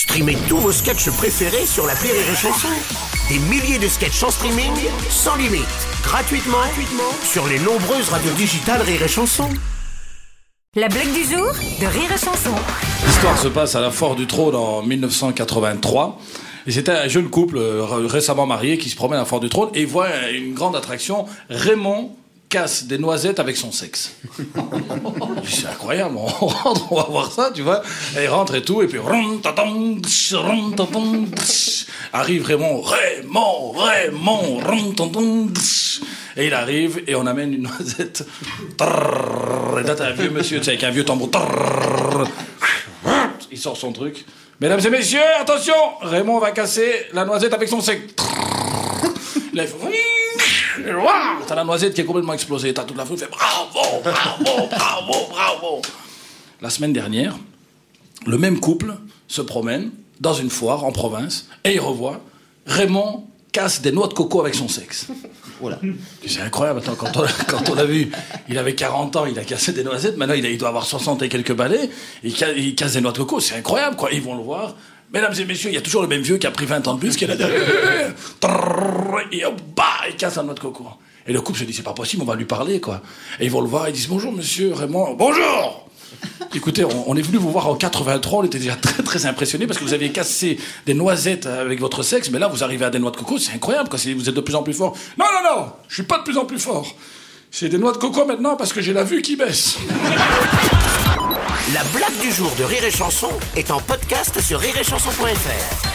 Streamez tous vos sketchs préférés sur la Rire et Chanson. Des milliers de sketchs en streaming, sans limite, gratuitement, gratuitement sur les nombreuses radios digitales Rire et Chanson. La blague du jour de Rire et Chanson. L'histoire se passe à la Fort du Trône en 1983. Et c'était un jeune couple euh, récemment marié qui se promène à la Fort du Trône et voit une grande attraction. Raymond casse des noisettes avec son sexe. c'est incroyable, on rentre, on va voir ça, tu vois. Il rentre et tout, et puis arrive Raymond, Raymond, Raymond, et il arrive et on amène une noisette. Et là, t'as un vieux monsieur, avec un vieux tambour. Il sort son truc. Mesdames et messieurs, attention, Raymond va casser la noisette avec son sexe. Il fait... T'as la noisette qui est complètement explosée. T'as toute la foule qui fait bravo, bravo, bravo, bravo. La semaine dernière, le même couple se promène dans une foire en province et il revoit Raymond casse des noix de coco avec son sexe. Voilà. C'est incroyable. Attends, quand on, quand on l'a vu, il avait 40 ans, il a cassé des noisettes. Maintenant, il, doit avoir 60 et quelques balais. Il, il casse des noix de coco. C'est incroyable, quoi. Ils vont le voir. Mesdames et messieurs, il y a toujours le même vieux qui a pris 20 ans de plus, qui est là derrière. Et hop, il casse un noix de coco. Et le couple se dit, c'est pas possible, on va lui parler, quoi. Et ils vont le voir, ils disent, bonjour, monsieur Raymond. Bonjour! Écoutez, on, est venu vous voir en 83, on était déjà très très impressionnés parce que vous aviez cassé des noisettes avec votre sexe, mais là vous arrivez à des noix de coco, c'est incroyable, quoi. Vous êtes de plus en plus fort. Non, non, non, je suis pas de plus en plus fort. C'est des noix de coco maintenant parce que j'ai la vue qui baisse. La blague du jour de Rire et Chanson est en podcast sur rireetchanson.fr.